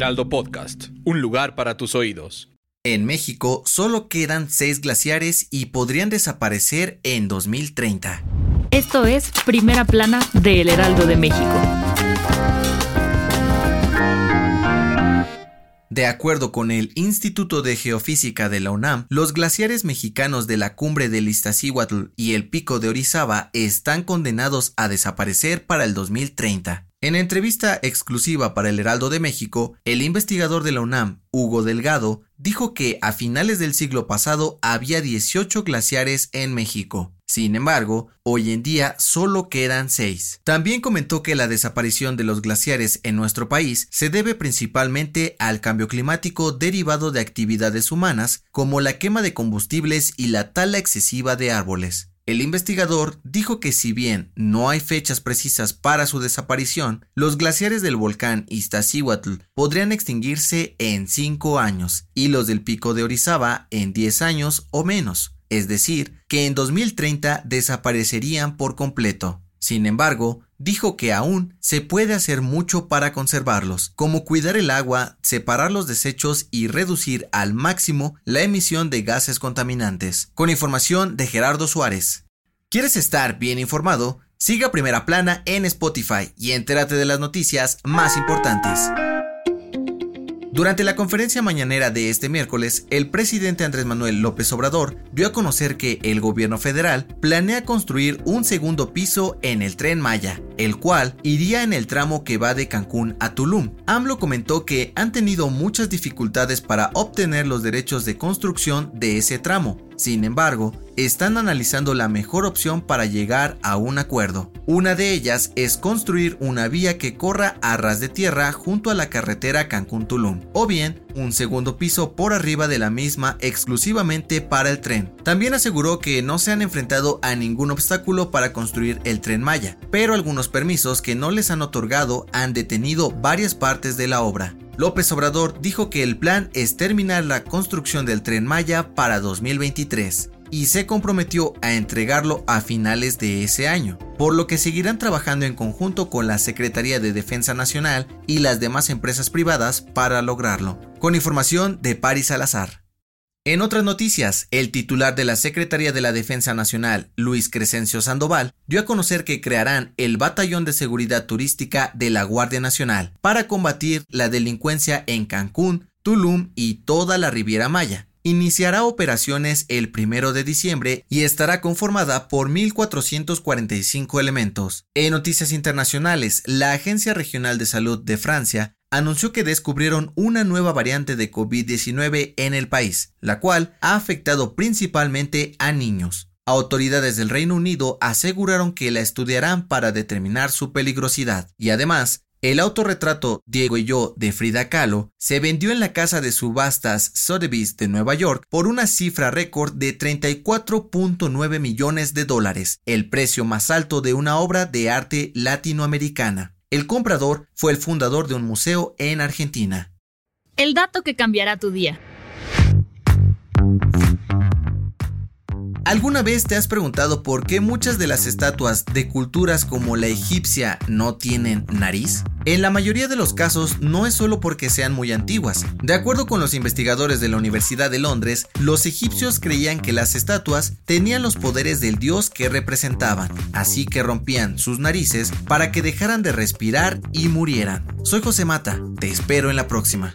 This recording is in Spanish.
Heraldo Podcast, un lugar para tus oídos. En México solo quedan seis glaciares y podrían desaparecer en 2030. Esto es Primera Plana de El Heraldo de México. De acuerdo con el Instituto de Geofísica de la UNAM, los glaciares mexicanos de la cumbre del Iztaccíhuatl y el pico de Orizaba están condenados a desaparecer para el 2030. En entrevista exclusiva para el Heraldo de México, el investigador de la UNAM, Hugo Delgado, dijo que a finales del siglo pasado había 18 glaciares en México. Sin embargo, hoy en día solo quedan 6. También comentó que la desaparición de los glaciares en nuestro país se debe principalmente al cambio climático derivado de actividades humanas como la quema de combustibles y la tala excesiva de árboles. El investigador dijo que si bien no hay fechas precisas para su desaparición, los glaciares del volcán Iztaccíhuatl podrían extinguirse en 5 años y los del pico de Orizaba en 10 años o menos, es decir, que en 2030 desaparecerían por completo. Sin embargo, dijo que aún se puede hacer mucho para conservarlos, como cuidar el agua, separar los desechos y reducir al máximo la emisión de gases contaminantes. Con información de Gerardo Suárez. ¿Quieres estar bien informado? Siga Primera Plana en Spotify y entérate de las noticias más importantes. Durante la conferencia mañanera de este miércoles, el presidente Andrés Manuel López Obrador dio a conocer que el gobierno federal planea construir un segundo piso en el tren Maya, el cual iría en el tramo que va de Cancún a Tulum. AMLO comentó que han tenido muchas dificultades para obtener los derechos de construcción de ese tramo, sin embargo, están analizando la mejor opción para llegar a un acuerdo. Una de ellas es construir una vía que corra a ras de tierra junto a la carretera Cancún-Tulum, o bien un segundo piso por arriba de la misma exclusivamente para el tren. También aseguró que no se han enfrentado a ningún obstáculo para construir el tren Maya, pero algunos permisos que no les han otorgado han detenido varias partes de la obra. López Obrador dijo que el plan es terminar la construcción del tren Maya para 2023 y se comprometió a entregarlo a finales de ese año, por lo que seguirán trabajando en conjunto con la Secretaría de Defensa Nacional y las demás empresas privadas para lograrlo. Con información de Paris Salazar. En otras noticias, el titular de la Secretaría de la Defensa Nacional, Luis Crescencio Sandoval, dio a conocer que crearán el Batallón de Seguridad Turística de la Guardia Nacional para combatir la delincuencia en Cancún, Tulum y toda la Riviera Maya. Iniciará operaciones el primero de diciembre y estará conformada por 1.445 elementos. En noticias internacionales, la Agencia Regional de Salud de Francia anunció que descubrieron una nueva variante de COVID-19 en el país, la cual ha afectado principalmente a niños. Autoridades del Reino Unido aseguraron que la estudiarán para determinar su peligrosidad y además el autorretrato Diego y yo de Frida Kahlo se vendió en la casa de subastas Sotheby's de Nueva York por una cifra récord de 34.9 millones de dólares, el precio más alto de una obra de arte latinoamericana. El comprador fue el fundador de un museo en Argentina. El dato que cambiará tu día. ¿Alguna vez te has preguntado por qué muchas de las estatuas de culturas como la egipcia no tienen nariz? En la mayoría de los casos no es solo porque sean muy antiguas. De acuerdo con los investigadores de la Universidad de Londres, los egipcios creían que las estatuas tenían los poderes del dios que representaban, así que rompían sus narices para que dejaran de respirar y murieran. Soy José Mata, te espero en la próxima.